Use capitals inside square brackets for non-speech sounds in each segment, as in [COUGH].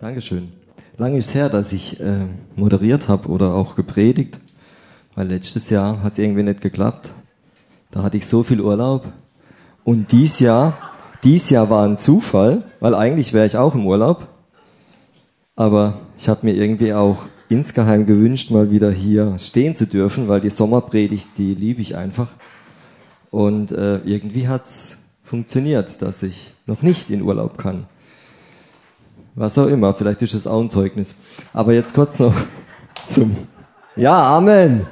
Dankeschön. Lange ist her, dass ich äh, moderiert habe oder auch gepredigt, weil letztes Jahr hat es irgendwie nicht geklappt. Da hatte ich so viel Urlaub. Und dies Jahr, dies Jahr war ein Zufall, weil eigentlich wäre ich auch im Urlaub. Aber ich habe mir irgendwie auch insgeheim gewünscht, mal wieder hier stehen zu dürfen, weil die Sommerpredigt, die liebe ich einfach. Und äh, irgendwie hat's funktioniert, dass ich noch nicht in Urlaub kann. Was auch immer, vielleicht ist es auch ein Zeugnis. Aber jetzt kurz noch [LAUGHS] zum... Ja, Amen.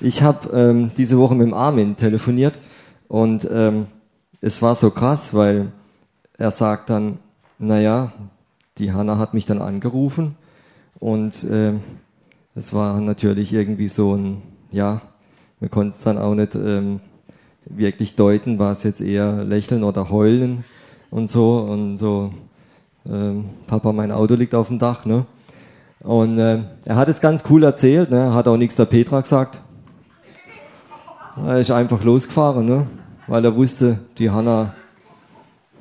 Ich habe ähm, diese Woche mit dem Armin telefoniert und ähm, es war so krass, weil er sagt dann, naja, die Hanna hat mich dann angerufen und äh, es war natürlich irgendwie so ein, ja, wir konnten es dann auch nicht ähm, wirklich deuten, war es jetzt eher lächeln oder heulen und so und so, ähm, Papa, mein Auto liegt auf dem Dach, ne? Und äh, er hat es ganz cool erzählt, ne? hat auch nichts der Petra gesagt. Er ist einfach losgefahren, ne? weil er wusste, die Hanna,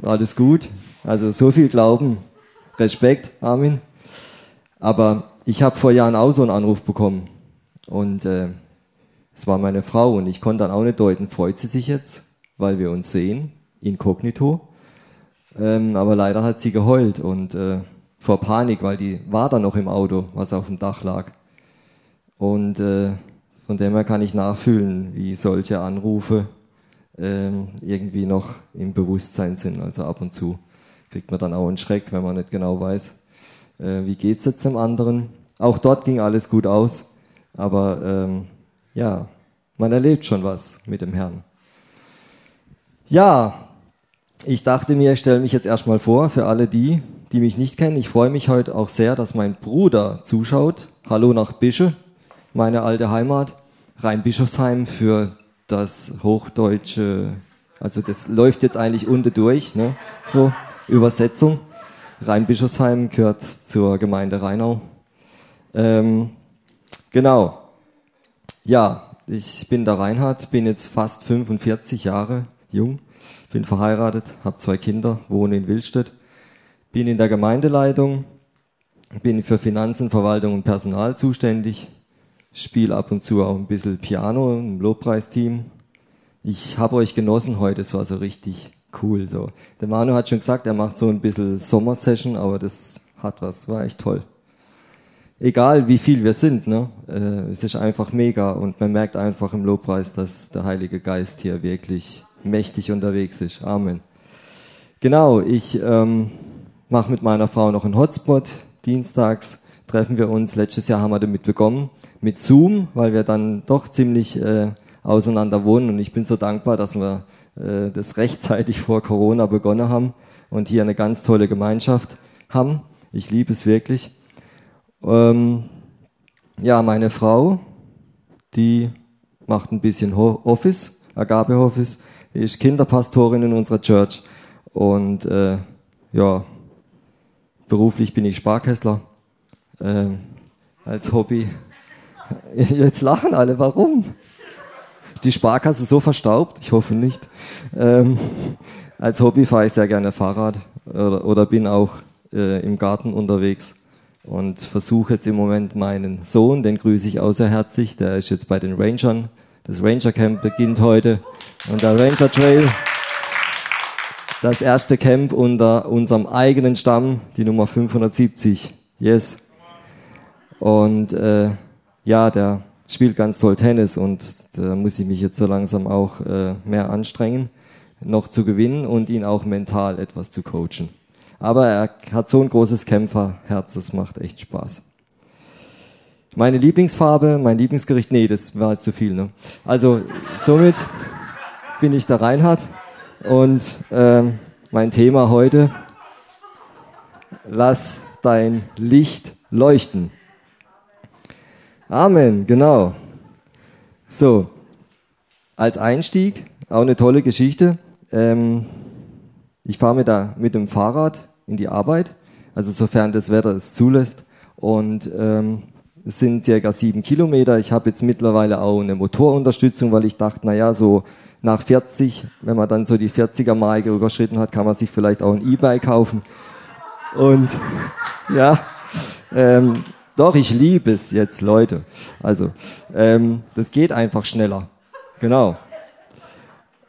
alles gut. Also so viel Glauben, Respekt, Amen. Aber ich habe vor Jahren auch so einen Anruf bekommen. Und äh, es war meine Frau und ich konnte dann auch nicht deuten, freut sie sich jetzt, weil wir uns sehen, inkognito. Ähm, aber leider hat sie geheult und äh, vor Panik, weil die war dann noch im Auto, was auf dem Dach lag. Und äh, von dem her kann ich nachfühlen, wie solche Anrufe ähm, irgendwie noch im Bewusstsein sind. Also ab und zu kriegt man dann auch einen Schreck, wenn man nicht genau weiß, äh, wie geht's jetzt dem anderen. Auch dort ging alles gut aus, aber ähm, ja, man erlebt schon was mit dem Herrn. Ja, ich dachte mir, ich stelle mich jetzt erstmal vor für alle die, die mich nicht kennen. Ich freue mich heute auch sehr, dass mein Bruder zuschaut. Hallo nach Bische, meine alte Heimat, Rhein-Bischofsheim für das Hochdeutsche, also das läuft jetzt eigentlich unten durch, ne? so Übersetzung. Rhein-Bischofsheim gehört zur Gemeinde Rheinau. Ähm, genau. Ja, ich bin der Reinhard, bin jetzt fast 45 Jahre jung, bin verheiratet, habe zwei Kinder, wohne in Willstedt, bin in der Gemeindeleitung, bin für Finanzen, Verwaltung und Personal zuständig, spiele ab und zu auch ein bisschen Piano im Lobpreisteam. Ich habe euch genossen heute, es war so richtig cool. So. Der Manu hat schon gesagt, er macht so ein bisschen Sommersession, aber das hat was, war echt toll. Egal wie viel wir sind, ne? Äh, es ist einfach mega und man merkt einfach im Lobpreis, dass der Heilige Geist hier wirklich mächtig unterwegs ist. Amen. Genau, ich ähm, mache mit meiner Frau noch einen Hotspot. Dienstags treffen wir uns. Letztes Jahr haben wir damit begonnen mit Zoom, weil wir dann doch ziemlich äh, auseinander wohnen und ich bin so dankbar, dass wir äh, das rechtzeitig vor Corona begonnen haben und hier eine ganz tolle Gemeinschaft haben. Ich liebe es wirklich. Ähm, ja, meine Frau, die macht ein bisschen Office, Agape Office, ist Kinderpastorin in unserer Church und äh, ja, beruflich bin ich Sparkessler. Äh, als Hobby. [LAUGHS] Jetzt lachen alle, warum? die Sparkasse so verstaubt? Ich hoffe nicht. Ähm, als Hobby fahre ich sehr gerne Fahrrad oder, oder bin auch äh, im Garten unterwegs und versuche jetzt im Moment meinen Sohn, den grüße ich herzlich, der ist jetzt bei den Rangern. Das Ranger Camp beginnt heute und der Ranger Trail, das erste Camp unter unserem eigenen Stamm, die Nummer 570. Yes. Und äh, ja, der spielt ganz toll Tennis und da muss ich mich jetzt so langsam auch äh, mehr anstrengen, noch zu gewinnen und ihn auch mental etwas zu coachen. Aber er hat so ein großes Kämpferherz, das macht echt Spaß. Meine Lieblingsfarbe, mein Lieblingsgericht, nee, das war jetzt zu viel. Ne? Also somit bin ich der Reinhard und äh, mein Thema heute, lass dein Licht leuchten. Amen, genau. So, als Einstieg, auch eine tolle Geschichte. Ähm, ich fahre mit, mit dem Fahrrad in die Arbeit, also sofern das Wetter es zulässt. Und ähm, es sind circa sieben Kilometer. Ich habe jetzt mittlerweile auch eine Motorunterstützung, weil ich dachte, naja, so nach 40, wenn man dann so die 40er Marke überschritten hat, kann man sich vielleicht auch ein E-Bike kaufen. Und [LAUGHS] ja, ähm, doch, ich liebe es jetzt, Leute. Also, ähm, das geht einfach schneller. Genau.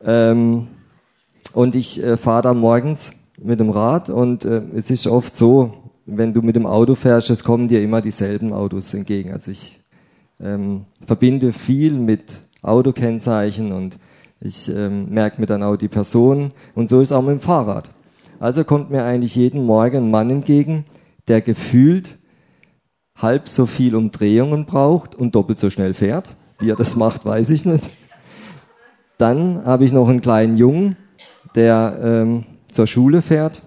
Ähm, und ich äh, fahre da morgens mit dem Rad und äh, es ist oft so, wenn du mit dem Auto fährst, es kommen dir immer dieselben Autos entgegen. Also ich ähm, verbinde viel mit Autokennzeichen und ich ähm, merke mir dann auch die Person und so ist auch mit dem Fahrrad. Also kommt mir eigentlich jeden Morgen ein Mann entgegen, der gefühlt halb so viel Umdrehungen braucht und doppelt so schnell fährt. Wie er das macht, weiß ich nicht. Dann habe ich noch einen kleinen Jungen, der ähm, zur Schule fährt,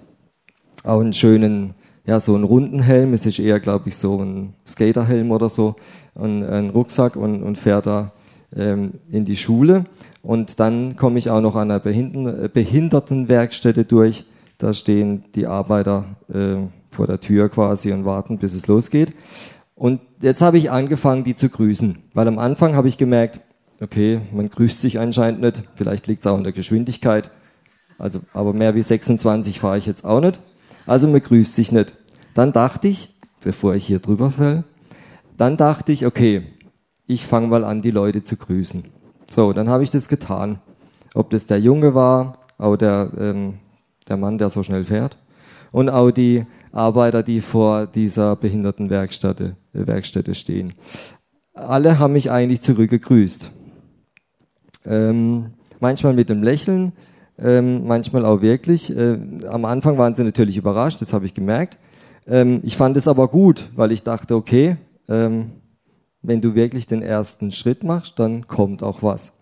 auch einen schönen, ja, so einen runden Helm. Es ist eher, glaube ich, so ein Skaterhelm oder so, und einen Rucksack und, und fährt da ähm, in die Schule. Und dann komme ich auch noch an einer Behindertenwerkstätte durch. Da stehen die Arbeiter äh, vor der Tür quasi und warten, bis es losgeht. Und jetzt habe ich angefangen, die zu grüßen, weil am Anfang habe ich gemerkt, okay, man grüßt sich anscheinend nicht, vielleicht liegt es auch in der Geschwindigkeit, also aber mehr wie 26 fahre ich jetzt auch nicht, also man grüßt sich nicht. Dann dachte ich, bevor ich hier drüber fäll, dann dachte ich, okay, ich fange mal an, die Leute zu grüßen. So, dann habe ich das getan. Ob das der Junge war, auch der, ähm, der Mann, der so schnell fährt, und auch die Arbeiter, die vor dieser Behindertenwerkstätte äh, Werkstätte stehen. Alle haben mich eigentlich zurückgegrüßt. Ähm, manchmal mit einem Lächeln, ähm, manchmal auch wirklich. Äh, am Anfang waren sie natürlich überrascht, das habe ich gemerkt. Ähm, ich fand es aber gut, weil ich dachte, okay, ähm, wenn du wirklich den ersten Schritt machst, dann kommt auch was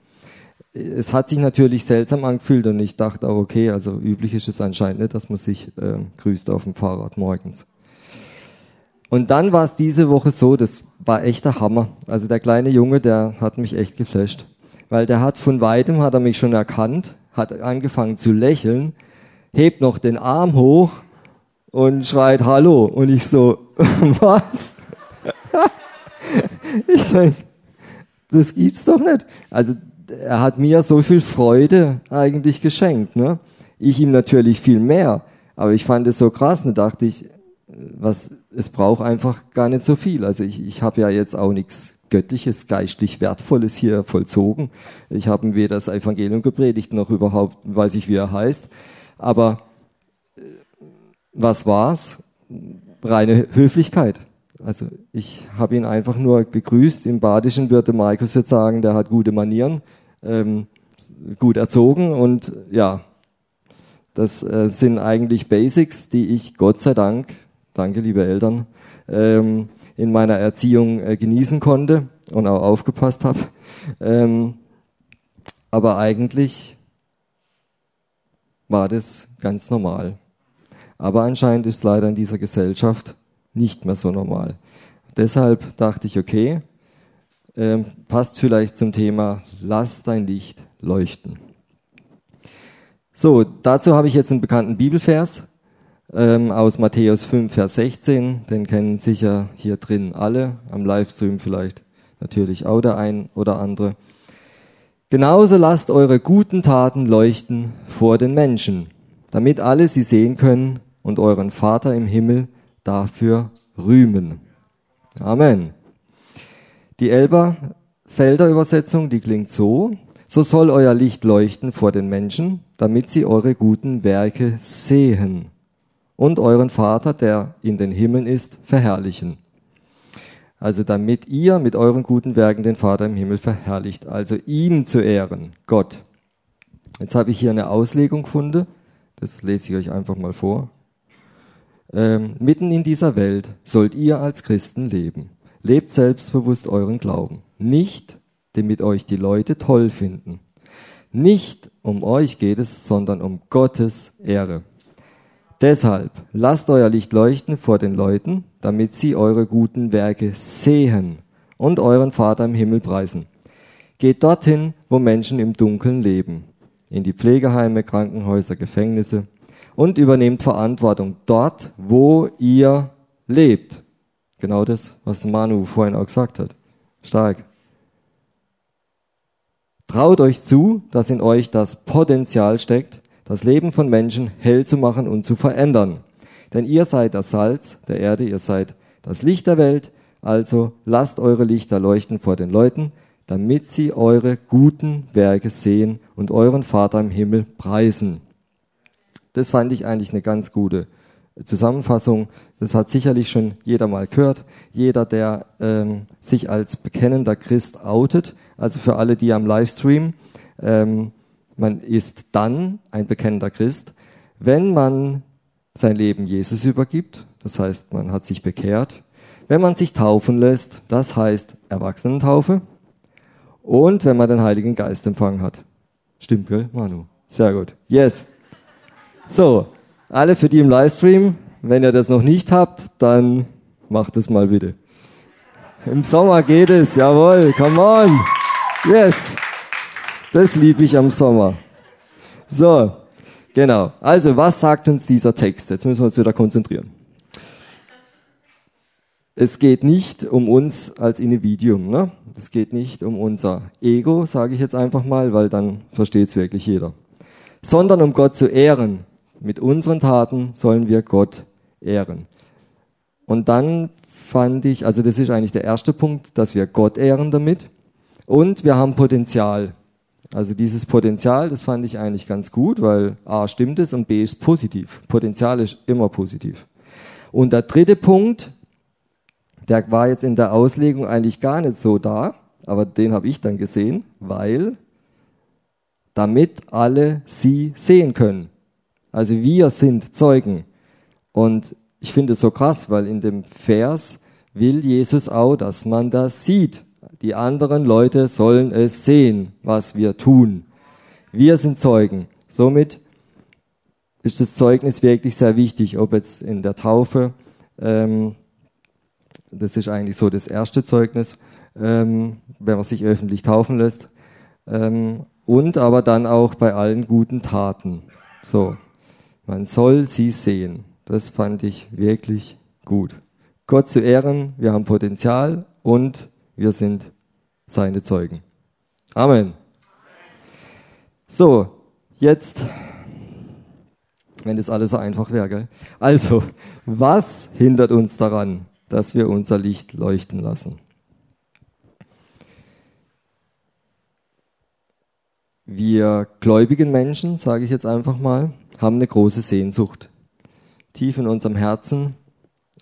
es hat sich natürlich seltsam angefühlt und ich dachte auch, okay, also üblich ist es anscheinend nicht, dass man sich äh, grüßt auf dem Fahrrad morgens. Und dann war es diese Woche so, das war echter Hammer. Also der kleine Junge, der hat mich echt geflasht. Weil der hat von weitem, hat er mich schon erkannt, hat angefangen zu lächeln, hebt noch den Arm hoch und schreit Hallo. Und ich so, [LAUGHS] was? [LAUGHS] ich denke, das gibt's doch nicht. Also er hat mir so viel Freude eigentlich geschenkt. Ne? Ich ihm natürlich viel mehr. Aber ich fand es so krass, da dachte ich, was, es braucht einfach gar nicht so viel. Also ich, ich habe ja jetzt auch nichts Göttliches, geistlich Wertvolles hier vollzogen. Ich habe weder das Evangelium gepredigt, noch überhaupt weiß ich, wie er heißt. Aber äh, was war's? Reine Höflichkeit. Also ich habe ihn einfach nur gegrüßt. Im Badischen würde Markus jetzt sagen, der hat gute Manieren, ähm, gut erzogen und ja, das äh, sind eigentlich Basics, die ich Gott sei Dank, danke liebe Eltern, ähm, in meiner Erziehung äh, genießen konnte und auch aufgepasst habe. Ähm, aber eigentlich war das ganz normal. Aber anscheinend ist leider in dieser Gesellschaft nicht mehr so normal. Deshalb dachte ich, okay, äh, passt vielleicht zum Thema, lass dein Licht leuchten. So, dazu habe ich jetzt einen bekannten Bibelvers ähm, aus Matthäus 5, Vers 16. Den kennen sicher hier drin alle, am Livestream vielleicht natürlich auch der ein oder andere. Genauso lasst eure guten Taten leuchten vor den Menschen, damit alle sie sehen können und euren Vater im Himmel dafür rühmen. Amen. Die Elberfelder Übersetzung, die klingt so, so soll euer Licht leuchten vor den Menschen, damit sie eure guten Werke sehen und euren Vater, der in den Himmeln ist, verherrlichen. Also damit ihr mit euren guten Werken den Vater im Himmel verherrlicht, also ihm zu ehren, Gott. Jetzt habe ich hier eine Auslegung gefunden, das lese ich euch einfach mal vor. Ähm, mitten in dieser Welt sollt ihr als Christen leben. Lebt selbstbewusst euren Glauben. Nicht, damit euch die Leute toll finden. Nicht um euch geht es, sondern um Gottes Ehre. Deshalb lasst euer Licht leuchten vor den Leuten, damit sie eure guten Werke sehen und euren Vater im Himmel preisen. Geht dorthin, wo Menschen im Dunkeln leben, in die Pflegeheime, Krankenhäuser, Gefängnisse und übernehmt Verantwortung dort, wo ihr lebt. Genau das, was Manu vorhin auch gesagt hat. Stark. Traut euch zu, dass in euch das Potenzial steckt, das Leben von Menschen hell zu machen und zu verändern. Denn ihr seid das Salz der Erde, ihr seid das Licht der Welt. Also lasst eure Lichter leuchten vor den Leuten, damit sie eure guten Werke sehen und euren Vater im Himmel preisen. Das fand ich eigentlich eine ganz gute Zusammenfassung. Das hat sicherlich schon jeder mal gehört. Jeder, der ähm, sich als bekennender Christ outet, also für alle, die am Livestream, ähm, man ist dann ein bekennender Christ, wenn man sein Leben Jesus übergibt, das heißt, man hat sich bekehrt, wenn man sich taufen lässt, das heißt Erwachsenentaufe, und wenn man den Heiligen Geist empfangen hat. Stimmt, gell, Manu? Sehr gut. Yes. So, alle für die im Livestream, wenn ihr das noch nicht habt, dann macht es mal bitte. Im Sommer geht es, jawohl, come on. Yes. Das liebe ich am Sommer. So, genau. Also, was sagt uns dieser Text? Jetzt müssen wir uns wieder konzentrieren. Es geht nicht um uns als Individuum. Ne? Es geht nicht um unser Ego, sage ich jetzt einfach mal, weil dann versteht es wirklich jeder. Sondern um Gott zu ehren. Mit unseren Taten sollen wir Gott ehren. Und dann fand ich, also das ist eigentlich der erste Punkt, dass wir Gott ehren damit. Und wir haben Potenzial. Also dieses Potenzial, das fand ich eigentlich ganz gut, weil A stimmt es und B ist positiv. Potenzial ist immer positiv. Und der dritte Punkt, der war jetzt in der Auslegung eigentlich gar nicht so da, aber den habe ich dann gesehen, weil damit alle sie sehen können. Also wir sind Zeugen. Und ich finde es so krass, weil in dem Vers will Jesus auch, dass man das sieht. Die anderen Leute sollen es sehen, was wir tun. Wir sind Zeugen. Somit ist das Zeugnis wirklich sehr wichtig, ob jetzt in der Taufe ähm, das ist eigentlich so das erste Zeugnis, ähm, wenn man sich öffentlich taufen lässt. Ähm, und aber dann auch bei allen guten Taten. So, man soll sie sehen. Das fand ich wirklich gut. Gott zu ehren, wir haben Potenzial und wir sind seine Zeugen. Amen. So, jetzt, wenn das alles so einfach wäre, gell? Also, was hindert uns daran, dass wir unser Licht leuchten lassen. Wir gläubigen Menschen, sage ich jetzt einfach mal, haben eine große Sehnsucht. Tief in unserem Herzen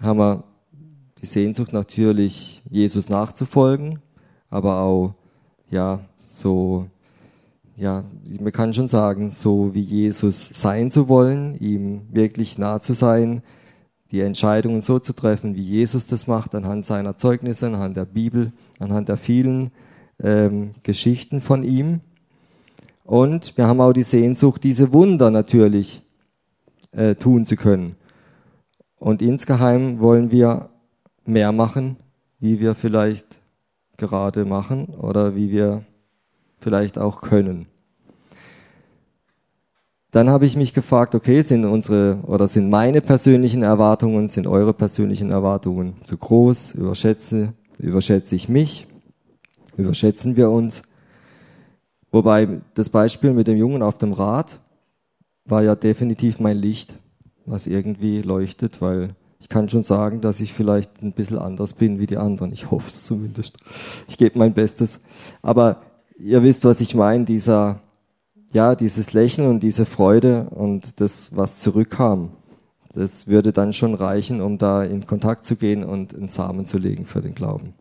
haben wir die Sehnsucht natürlich, Jesus nachzufolgen, aber auch, ja, so, ja, man kann schon sagen, so wie Jesus sein zu wollen, ihm wirklich nah zu sein, die Entscheidungen so zu treffen, wie Jesus das macht, anhand seiner Zeugnisse, anhand der Bibel, anhand der vielen ähm, Geschichten von ihm. Und wir haben auch die Sehnsucht, diese Wunder natürlich äh, tun zu können. Und insgeheim wollen wir mehr machen, wie wir vielleicht gerade machen oder wie wir vielleicht auch können. Dann habe ich mich gefragt, okay, sind unsere oder sind meine persönlichen Erwartungen, sind eure persönlichen Erwartungen zu groß? Überschätze, überschätze ich mich? Überschätzen wir uns? Wobei das Beispiel mit dem Jungen auf dem Rad war ja definitiv mein Licht, was irgendwie leuchtet, weil ich kann schon sagen, dass ich vielleicht ein bisschen anders bin wie die anderen. Ich hoffe es zumindest. Ich gebe mein Bestes. Aber ihr wisst, was ich meine, dieser ja, dieses Lächeln und diese Freude und das, was zurückkam, das würde dann schon reichen, um da in Kontakt zu gehen und einen Samen zu legen für den Glauben.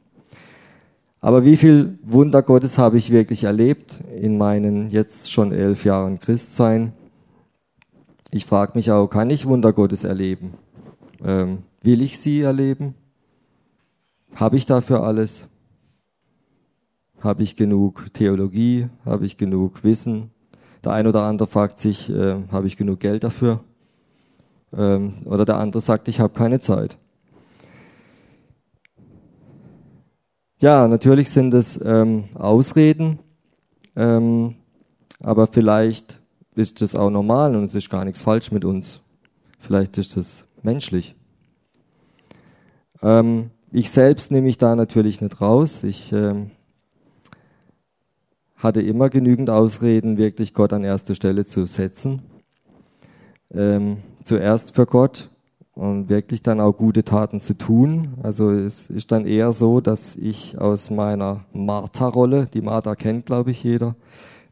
Aber wie viel Wunder Gottes habe ich wirklich erlebt in meinen jetzt schon elf Jahren Christsein? Ich frage mich auch, kann ich Wunder Gottes erleben? Ähm, will ich sie erleben? Habe ich dafür alles? Habe ich genug Theologie? Habe ich genug Wissen? Der ein oder andere fragt sich, äh, habe ich genug Geld dafür? Ähm, oder der andere sagt, ich habe keine Zeit. Ja, natürlich sind es ähm, Ausreden, ähm, aber vielleicht ist das auch normal und es ist gar nichts falsch mit uns. Vielleicht ist das menschlich. Ähm, ich selbst nehme mich da natürlich nicht raus. Ich ähm, hatte immer genügend Ausreden, wirklich Gott an erste Stelle zu setzen. Ähm, zuerst für Gott und wirklich dann auch gute Taten zu tun. Also es ist dann eher so, dass ich aus meiner Martha-Rolle, die Martha kennt, glaube ich, jeder,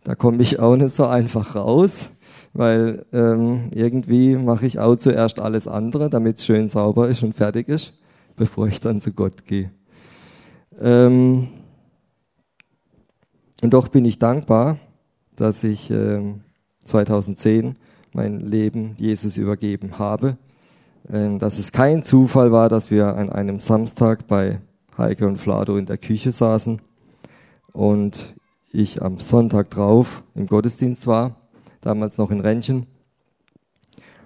da komme ich auch nicht so einfach raus, weil ähm, irgendwie mache ich auch zuerst alles andere, damit es schön sauber ist und fertig ist, bevor ich dann zu Gott gehe. Ähm, und doch bin ich dankbar, dass ich äh, 2010 mein Leben Jesus übergeben habe ähm, dass es kein Zufall war, dass wir an einem Samstag bei Heike und Flado in der Küche saßen und ich am Sonntag drauf im Gottesdienst war, damals noch in Rentchen.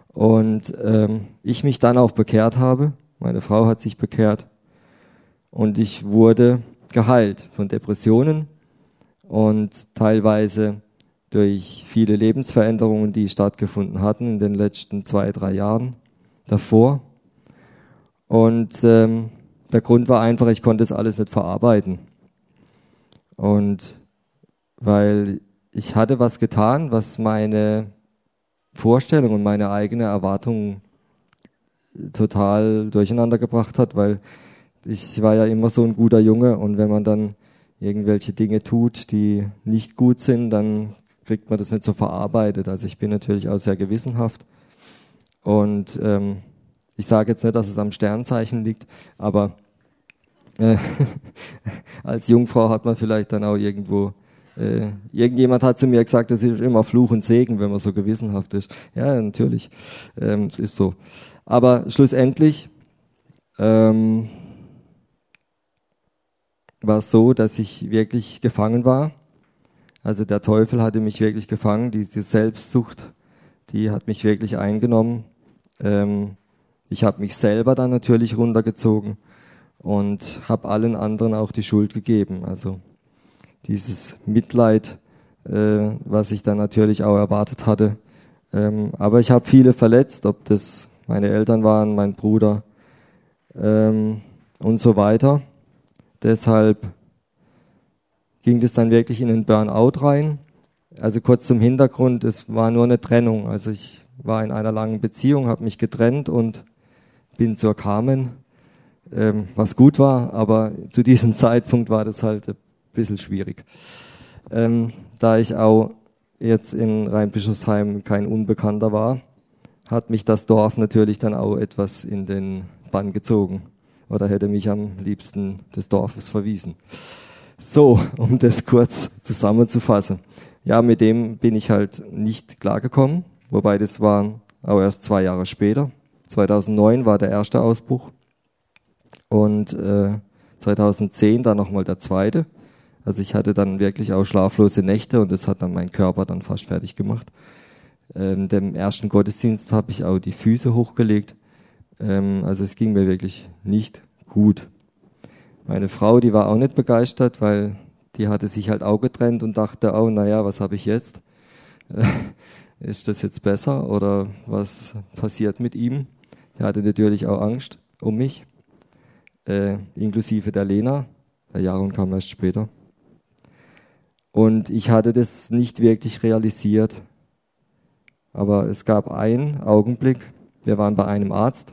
Und ähm, ich mich dann auch bekehrt habe. Meine Frau hat sich bekehrt. Und ich wurde geheilt von Depressionen und teilweise durch viele Lebensveränderungen, die stattgefunden hatten in den letzten zwei, drei Jahren davor. Und ähm, der Grund war einfach, ich konnte es alles nicht verarbeiten. Und weil ich hatte was getan, was meine Vorstellung und meine eigene Erwartung total durcheinander gebracht hat, weil ich war ja immer so ein guter Junge und wenn man dann irgendwelche Dinge tut, die nicht gut sind, dann kriegt man das nicht so verarbeitet. Also ich bin natürlich auch sehr gewissenhaft und ähm, ich sage jetzt nicht, dass es am Sternzeichen liegt, aber äh, [LAUGHS] als Jungfrau hat man vielleicht dann auch irgendwo, äh, irgendjemand hat zu mir gesagt, das ist immer Fluch und Segen, wenn man so gewissenhaft ist. Ja, natürlich, ähm, es ist so. Aber schlussendlich ähm, war es so, dass ich wirklich gefangen war. Also der Teufel hatte mich wirklich gefangen, diese Selbstsucht, die hat mich wirklich eingenommen. Ähm, ich habe mich selber dann natürlich runtergezogen und habe allen anderen auch die Schuld gegeben. Also dieses Mitleid, äh, was ich dann natürlich auch erwartet hatte. Ähm, aber ich habe viele verletzt, ob das meine Eltern waren, mein Bruder ähm, und so weiter. Deshalb ging das dann wirklich in den Burnout rein. Also kurz zum Hintergrund, es war nur eine Trennung. Also ich war in einer langen Beziehung, habe mich getrennt und bin zur Carmen, ähm, was gut war, aber zu diesem [LAUGHS] Zeitpunkt war das halt bisschen schwierig. Ähm, da ich auch jetzt in Rheinbischofsheim kein Unbekannter war, hat mich das Dorf natürlich dann auch etwas in den Bann gezogen oder hätte mich am liebsten des Dorfes verwiesen. So, [LAUGHS] um das kurz zusammenzufassen. Ja, mit dem bin ich halt nicht klargekommen. Wobei das war auch erst zwei Jahre später. 2009 war der erste Ausbruch und äh, 2010 dann nochmal der zweite. Also ich hatte dann wirklich auch schlaflose Nächte und das hat dann mein Körper dann fast fertig gemacht. Ähm, dem ersten Gottesdienst habe ich auch die Füße hochgelegt. Ähm, also es ging mir wirklich nicht gut. Meine Frau, die war auch nicht begeistert, weil die hatte sich halt auch getrennt und dachte, oh, naja, was habe ich jetzt? [LAUGHS] ist das jetzt besser oder was passiert mit ihm? Er hatte natürlich auch Angst um mich, äh, inklusive der Lena. Der Jaron kam erst später. Und ich hatte das nicht wirklich realisiert. Aber es gab einen Augenblick, wir waren bei einem Arzt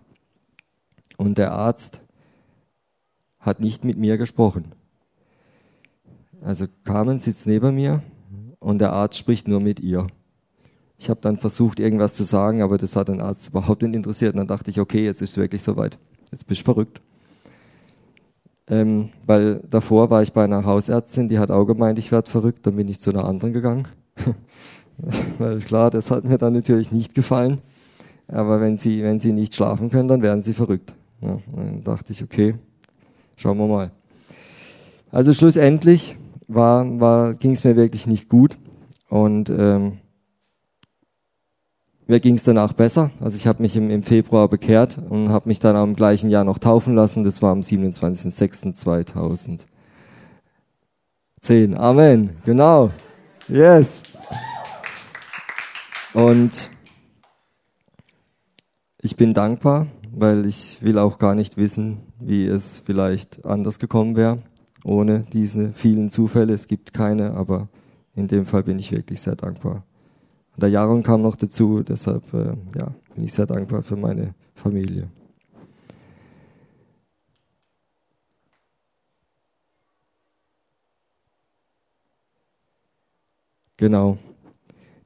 und der Arzt hat nicht mit mir gesprochen. Also Carmen sitzt neben mir und der Arzt spricht nur mit ihr. Ich habe dann versucht, irgendwas zu sagen, aber das hat den Arzt [LAUGHS] überhaupt nicht interessiert. Und dann dachte ich, okay, jetzt ist es wirklich soweit. Jetzt bist du verrückt. Ähm, weil davor war ich bei einer Hausärztin, die hat auch gemeint, ich werde verrückt. Dann bin ich zu einer anderen gegangen. [LAUGHS] weil klar, das hat mir dann natürlich nicht gefallen. Aber wenn sie, wenn sie nicht schlafen können, dann werden sie verrückt. Ja, dann dachte ich, okay, schauen wir mal. Also schlussendlich war, war, ging es mir wirklich nicht gut. Und ähm, mir ging es danach besser. Also ich habe mich im, im, Februar bekehrt und habe mich dann am gleichen Jahr noch taufen lassen. Das war am 27.06.2010. Amen. Genau. Yes. Und ich bin dankbar, weil ich will auch gar nicht wissen, wie es vielleicht anders gekommen wäre, ohne diese vielen Zufälle. Es gibt keine, aber in dem Fall bin ich wirklich sehr dankbar. Der Jaron kam noch dazu, deshalb, äh, ja, bin ich sehr dankbar für meine Familie. Genau.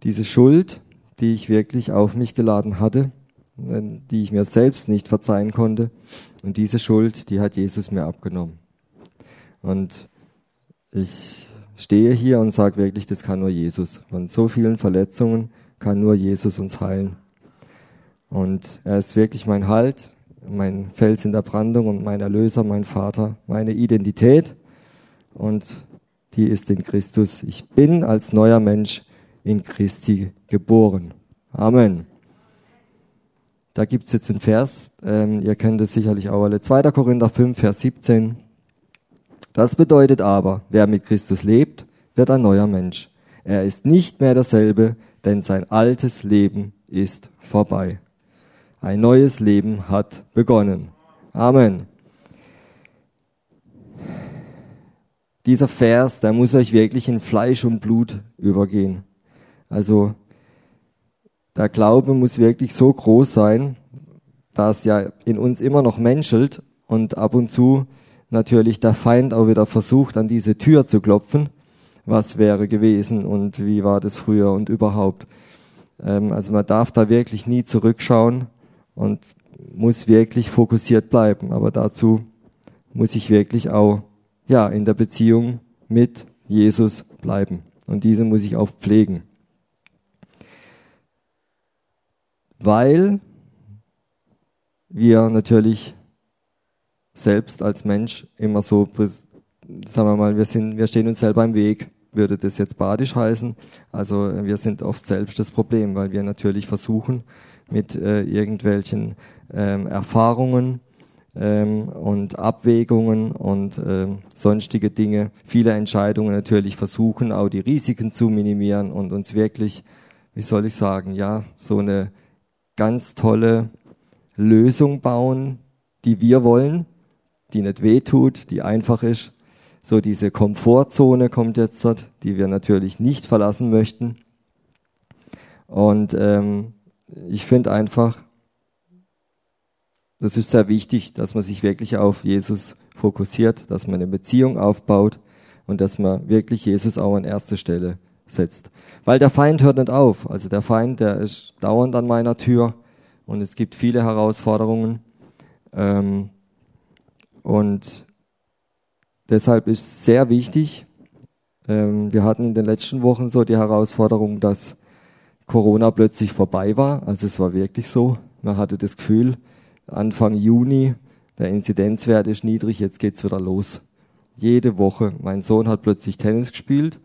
Diese Schuld, die ich wirklich auf mich geladen hatte, äh, die ich mir selbst nicht verzeihen konnte, und diese Schuld, die hat Jesus mir abgenommen. Und ich stehe hier und sage wirklich, das kann nur Jesus. Von so vielen Verletzungen kann nur Jesus uns heilen. Und er ist wirklich mein Halt, mein Fels in der Brandung und mein Erlöser, mein Vater, meine Identität. Und die ist in Christus. Ich bin als neuer Mensch in Christi geboren. Amen. Da gibt es jetzt einen Vers, ähm, ihr kennt es sicherlich auch alle, 2. Korinther 5, Vers 17. Das bedeutet aber, wer mit Christus lebt, wird ein neuer Mensch. Er ist nicht mehr derselbe, denn sein altes Leben ist vorbei. Ein neues Leben hat begonnen. Amen. dieser Vers, der muss euch wirklich in Fleisch und Blut übergehen. Also der Glaube muss wirklich so groß sein, dass ja in uns immer noch menschelt und ab und zu natürlich der Feind auch wieder versucht, an diese Tür zu klopfen. Was wäre gewesen und wie war das früher und überhaupt. Ähm, also man darf da wirklich nie zurückschauen und muss wirklich fokussiert bleiben. Aber dazu muss ich wirklich auch ja, in der Beziehung mit Jesus bleiben. Und diese muss ich auch pflegen. Weil wir natürlich selbst als Mensch immer so, sagen wir mal, wir, sind, wir stehen uns selber im Weg, würde das jetzt badisch heißen. Also wir sind oft selbst das Problem, weil wir natürlich versuchen, mit äh, irgendwelchen ähm, Erfahrungen ähm, und Abwägungen und ähm, sonstige Dinge, viele Entscheidungen natürlich versuchen, auch die Risiken zu minimieren und uns wirklich, wie soll ich sagen, ja, so eine ganz tolle Lösung bauen, die wir wollen, die nicht wehtut, die einfach ist. So diese Komfortzone kommt jetzt dort, die wir natürlich nicht verlassen möchten. Und ähm, ich finde einfach, das ist sehr wichtig, dass man sich wirklich auf Jesus fokussiert, dass man eine Beziehung aufbaut und dass man wirklich Jesus auch an erste Stelle setzt. Weil der Feind hört nicht auf. Also der Feind, der ist dauernd an meiner Tür und es gibt viele Herausforderungen. Ähm, und deshalb ist sehr wichtig, ähm, wir hatten in den letzten Wochen so die Herausforderung, dass Corona plötzlich vorbei war. Also es war wirklich so. Man hatte das Gefühl, Anfang Juni, der Inzidenzwert ist niedrig, jetzt geht's wieder los. Jede Woche. Mein Sohn hat plötzlich Tennis gespielt,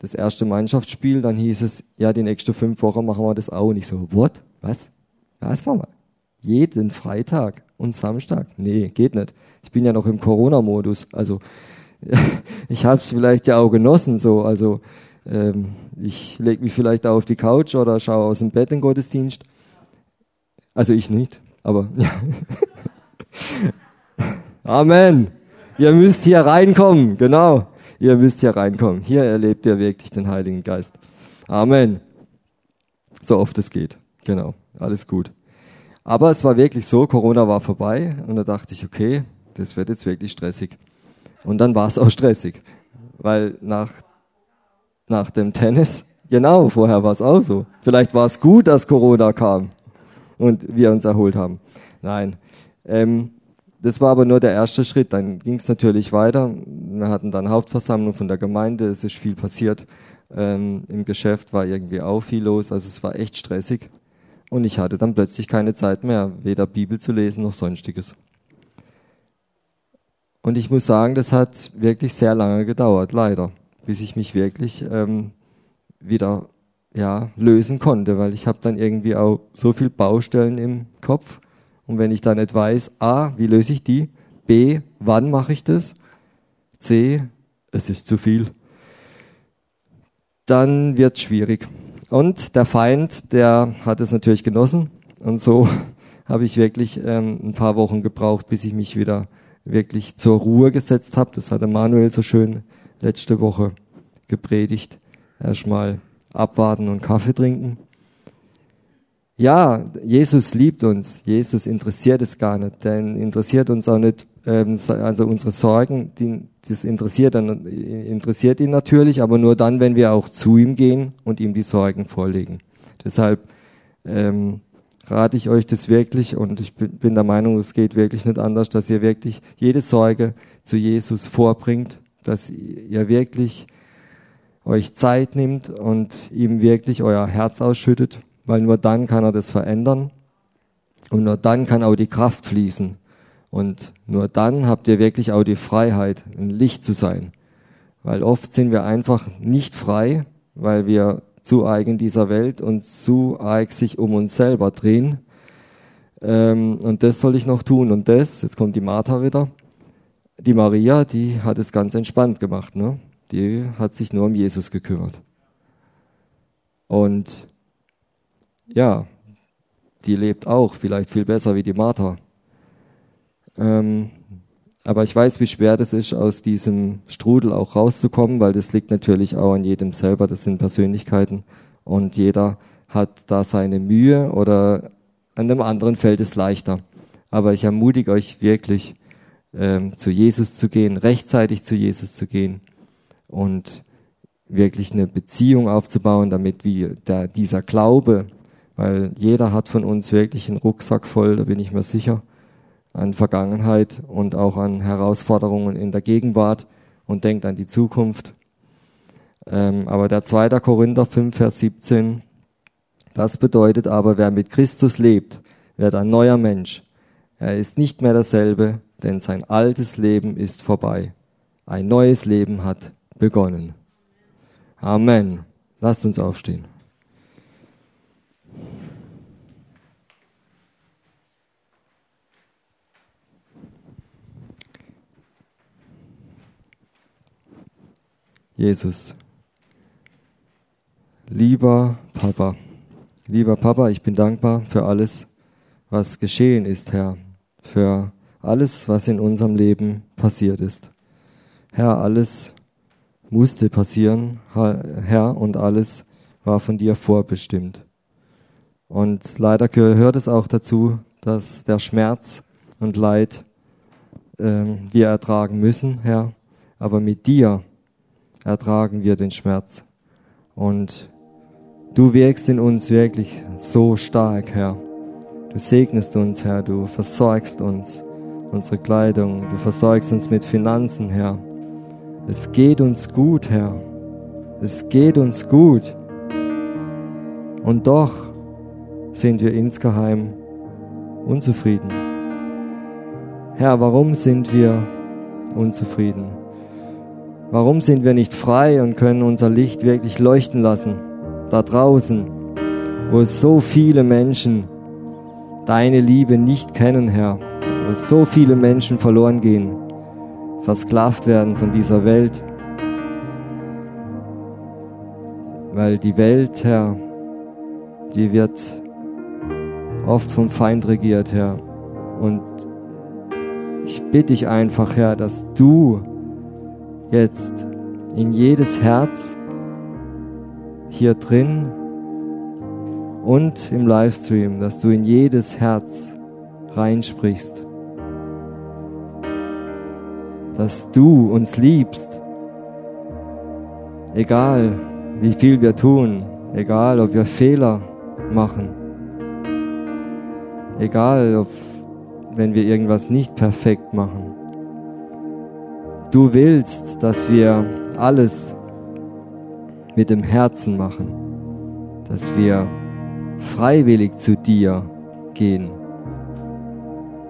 das erste Mannschaftsspiel, dann hieß es, ja, die nächsten fünf Wochen machen wir das auch. Und ich so, what? Was? Was machen wir? Jeden Freitag und Samstag? Nee, geht nicht. Ich bin ja noch im Corona-Modus. Also [LAUGHS] ich habe es vielleicht ja auch genossen, so. Also ähm, ich lege mich vielleicht auch auf die Couch oder schaue aus dem Bett in Gottesdienst. Also ich nicht. Aber [LAUGHS] ja. Amen. Ihr müsst hier reinkommen, genau. Ihr müsst hier reinkommen. Hier erlebt ihr wirklich den Heiligen Geist. Amen. So oft es geht. Genau. Alles gut. Aber es war wirklich so, Corona war vorbei und da dachte ich, okay, das wird jetzt wirklich stressig. Und dann war es auch stressig, weil nach, nach dem Tennis, genau, vorher war es auch so. Vielleicht war es gut, dass Corona kam und wir uns erholt haben. Nein. Ähm, das war aber nur der erste Schritt. Dann ging es natürlich weiter. Wir hatten dann Hauptversammlung von der Gemeinde. Es ist viel passiert. Ähm, Im Geschäft war irgendwie auch viel los. Also es war echt stressig. Und ich hatte dann plötzlich keine Zeit mehr, weder Bibel zu lesen noch sonstiges. Und ich muss sagen, das hat wirklich sehr lange gedauert, leider, bis ich mich wirklich ähm, wieder ja, lösen konnte, weil ich habe dann irgendwie auch so viel Baustellen im Kopf. Und wenn ich dann nicht weiß, A, wie löse ich die? B, wann mache ich das? C, es ist zu viel. Dann wird es schwierig. Und der Feind, der hat es natürlich genossen. Und so [LAUGHS] habe ich wirklich ähm, ein paar Wochen gebraucht, bis ich mich wieder wirklich zur Ruhe gesetzt habe. Das hat Emanuel so schön letzte Woche gepredigt. Erstmal abwarten und Kaffee trinken. ja, Jesus liebt uns. Jesus interessiert es gar nicht. Denn interessiert uns auch nicht, ähm, also unsere Sorgen, die, das interessiert, dann, interessiert ihn natürlich, aber nur dann, wenn wir auch zu ihm gehen und ihm die Sorgen vorlegen. Deshalb ähm, rate ich euch das wirklich und ich bin der Meinung, es geht wirklich nicht anders, dass ihr wirklich jede Sorge zu Jesus vorbringt, dass ihr wirklich euch Zeit nimmt und ihm wirklich euer Herz ausschüttet, weil nur dann kann er das verändern und nur dann kann auch die Kraft fließen und nur dann habt ihr wirklich auch die Freiheit, ein Licht zu sein, weil oft sind wir einfach nicht frei, weil wir zu eigen dieser Welt und zu arg sich um uns selber drehen. Ähm, und das soll ich noch tun. Und das, jetzt kommt die Martha wieder. Die Maria, die hat es ganz entspannt gemacht. Ne? Die hat sich nur um Jesus gekümmert. Und ja, die lebt auch vielleicht viel besser wie die Martha. Ähm, aber ich weiß, wie schwer das ist, aus diesem Strudel auch rauszukommen, weil das liegt natürlich auch an jedem selber. Das sind Persönlichkeiten und jeder hat da seine Mühe oder an dem anderen fällt es leichter. Aber ich ermutige euch wirklich, ähm, zu Jesus zu gehen, rechtzeitig zu Jesus zu gehen und wirklich eine Beziehung aufzubauen, damit wie der, dieser Glaube, weil jeder hat von uns wirklich einen Rucksack voll, da bin ich mir sicher an Vergangenheit und auch an Herausforderungen in der Gegenwart und denkt an die Zukunft. Ähm, aber der 2. Korinther 5, Vers 17, das bedeutet aber, wer mit Christus lebt, wird ein neuer Mensch. Er ist nicht mehr derselbe, denn sein altes Leben ist vorbei. Ein neues Leben hat begonnen. Amen. Lasst uns aufstehen. Jesus. Lieber Papa, lieber Papa, ich bin dankbar für alles, was geschehen ist, Herr, für alles, was in unserem Leben passiert ist. Herr, alles musste passieren, Herr, und alles war von dir vorbestimmt. Und leider gehört es auch dazu, dass der Schmerz und Leid äh, wir ertragen müssen, Herr. Aber mit dir ertragen wir den Schmerz. Und du wirkst in uns wirklich so stark, Herr. Du segnest uns, Herr, du versorgst uns unsere Kleidung, du versorgst uns mit Finanzen, Herr. Es geht uns gut, Herr. Es geht uns gut. Und doch sind wir insgeheim unzufrieden. Herr, warum sind wir unzufrieden? Warum sind wir nicht frei und können unser Licht wirklich leuchten lassen? Da draußen, wo so viele Menschen deine Liebe nicht kennen, Herr, wo so viele Menschen verloren gehen, versklavt werden von dieser Welt. Weil die Welt, Herr, die wird oft vom Feind regiert, Herr. Und ich bitte dich einfach, Herr, dass du jetzt in jedes Herz hier drin und im Livestream, dass du in jedes Herz reinsprichst. Dass du uns liebst, egal wie viel wir tun, egal ob wir Fehler machen, egal ob wenn wir irgendwas nicht perfekt machen. Du willst, dass wir alles mit dem Herzen machen, dass wir freiwillig zu dir gehen.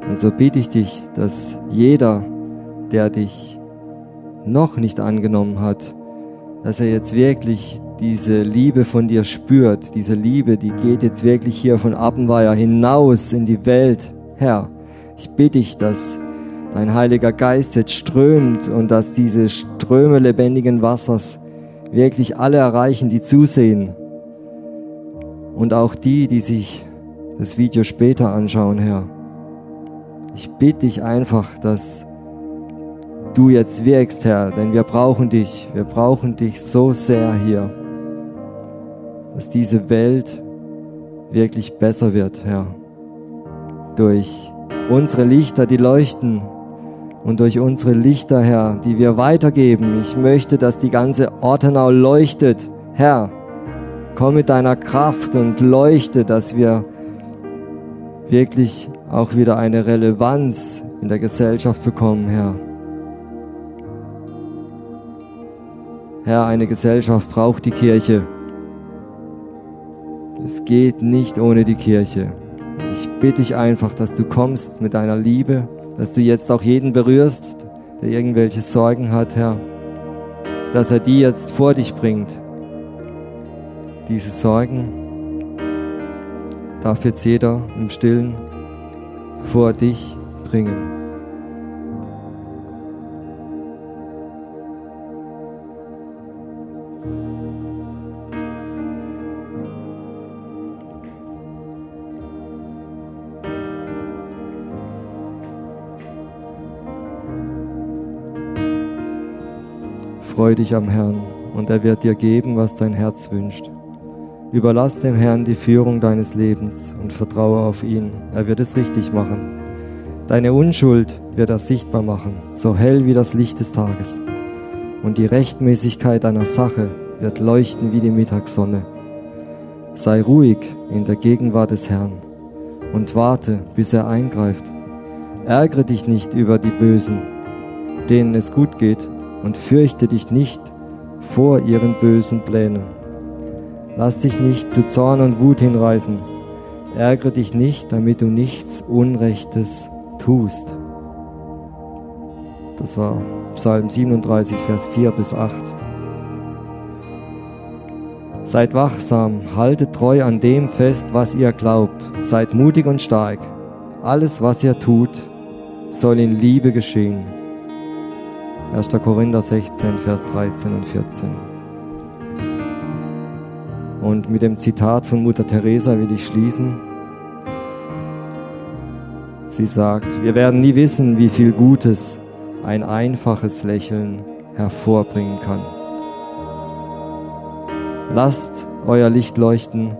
Und so bitte ich dich, dass jeder, der dich noch nicht angenommen hat, dass er jetzt wirklich diese Liebe von dir spürt, diese Liebe, die geht jetzt wirklich hier von Appenweier hinaus in die Welt. Herr, ich bitte dich, dass dein Heiliger Geist jetzt strömt und dass diese Ströme lebendigen Wassers wirklich alle erreichen, die zusehen. Und auch die, die sich das Video später anschauen, Herr. Ich bitte dich einfach, dass du jetzt wirkst, Herr, denn wir brauchen dich. Wir brauchen dich so sehr hier, dass diese Welt wirklich besser wird, Herr. Durch unsere Lichter, die leuchten und durch unsere Lichter, Herr, die wir weitergeben. Ich möchte, dass die ganze Ortenau leuchtet. Herr, komm mit deiner Kraft und leuchte, dass wir wirklich auch wieder eine Relevanz in der Gesellschaft bekommen, Herr. Herr, eine Gesellschaft braucht die Kirche. Es geht nicht ohne die Kirche. Ich bitte dich einfach, dass du kommst mit deiner Liebe, dass du jetzt auch jeden berührst, der irgendwelche Sorgen hat, Herr, dass er die jetzt vor dich bringt. Diese Sorgen darf jetzt jeder im Stillen vor dich bringen. Freu dich am Herrn, und er wird dir geben, was dein Herz wünscht. Überlass dem Herrn die Führung deines Lebens und vertraue auf ihn. Er wird es richtig machen. Deine Unschuld wird er sichtbar machen, so hell wie das Licht des Tages. Und die Rechtmäßigkeit deiner Sache wird leuchten wie die Mittagssonne. Sei ruhig in der Gegenwart des Herrn und warte, bis er eingreift. Ärgere dich nicht über die Bösen, denen es gut geht, und fürchte dich nicht vor ihren bösen Plänen. Lass dich nicht zu Zorn und Wut hinreißen. Ärgere dich nicht, damit du nichts Unrechtes tust. Das war Psalm 37, Vers 4 bis 8. Seid wachsam, haltet treu an dem fest, was ihr glaubt. Seid mutig und stark. Alles, was ihr tut, soll in Liebe geschehen. 1. Korinther 16, Vers 13 und 14. Und mit dem Zitat von Mutter Teresa will ich schließen. Sie sagt, wir werden nie wissen, wie viel Gutes ein einfaches Lächeln hervorbringen kann. Lasst euer Licht leuchten.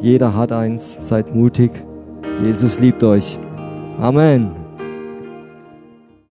Jeder hat eins. Seid mutig. Jesus liebt euch. Amen.